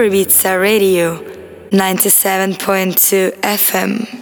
Ibiza Radio 97.2 FM.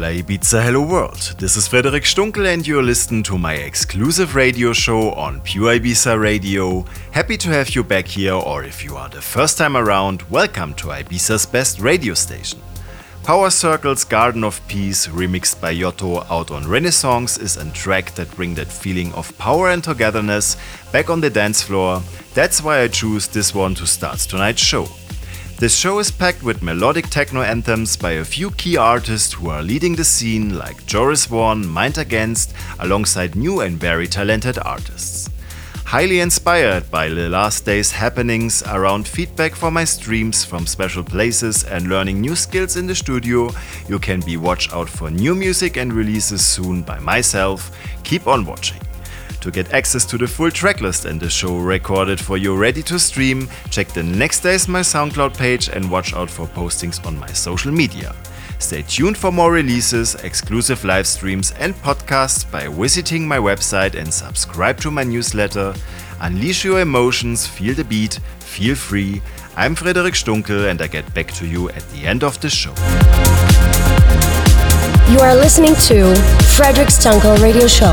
Ibiza Hello World. This is Frederic Stunkel and you're listening to my exclusive radio show on Pure Ibiza Radio. Happy to have you back here or if you are the first time around, welcome to Ibiza's best radio station. Power Circle's Garden of Peace, remixed by Yotto out on Renaissance, is a track that brings that feeling of power and togetherness back on the dance floor. That's why I choose this one to start tonight's show. This show is packed with melodic techno anthems by a few key artists who are leading the scene, like Joris Voorn, Mind Against, alongside new and very talented artists. Highly inspired by the last day's happenings around feedback for my streams from special places and learning new skills in the studio, you can be watch out for new music and releases soon by myself. Keep on watching. To get access to the full tracklist and the show recorded for you ready to stream, check the next day's my SoundCloud page and watch out for postings on my social media. Stay tuned for more releases, exclusive live streams, and podcasts by visiting my website and subscribe to my newsletter. Unleash your emotions, feel the beat, feel free. I'm Frederic Stunkel and I get back to you at the end of the show. You are listening to Frederic Stunkel Radio Show.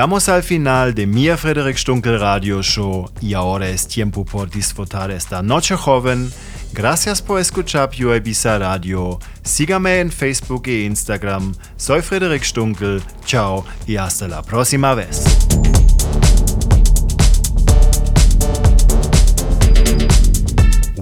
Llegamos al final de mi Frederick Stunkel Radio Show y ahora es tiempo por disfrutar esta noche joven. Gracias por escuchar Pure Ibiza Radio. Sígame en Facebook e Instagram. Soy Frederick Stunkel. Chao y hasta la próxima vez.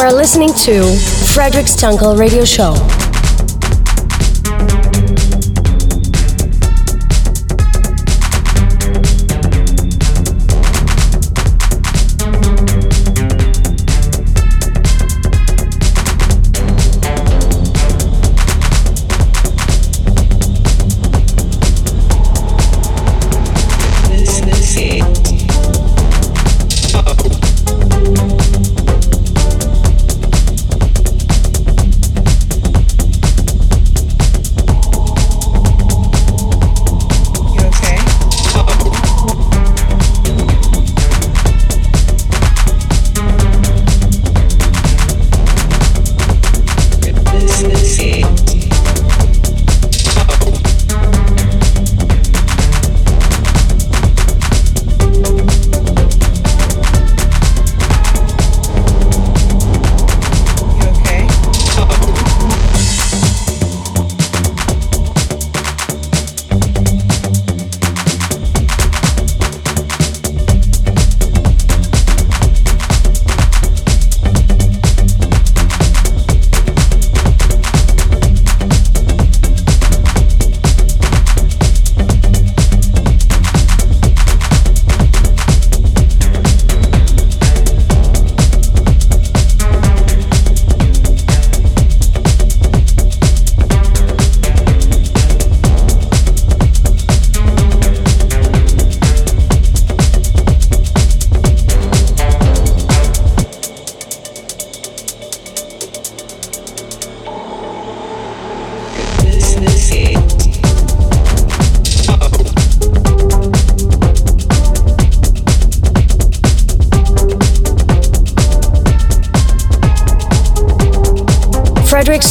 Are listening to Frederic Stunkel Radio Show.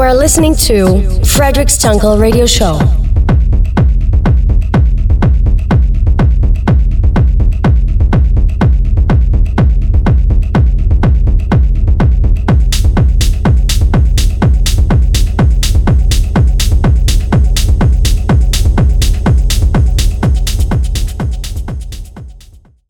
You are listening to Frederic Stunkel Radio Show.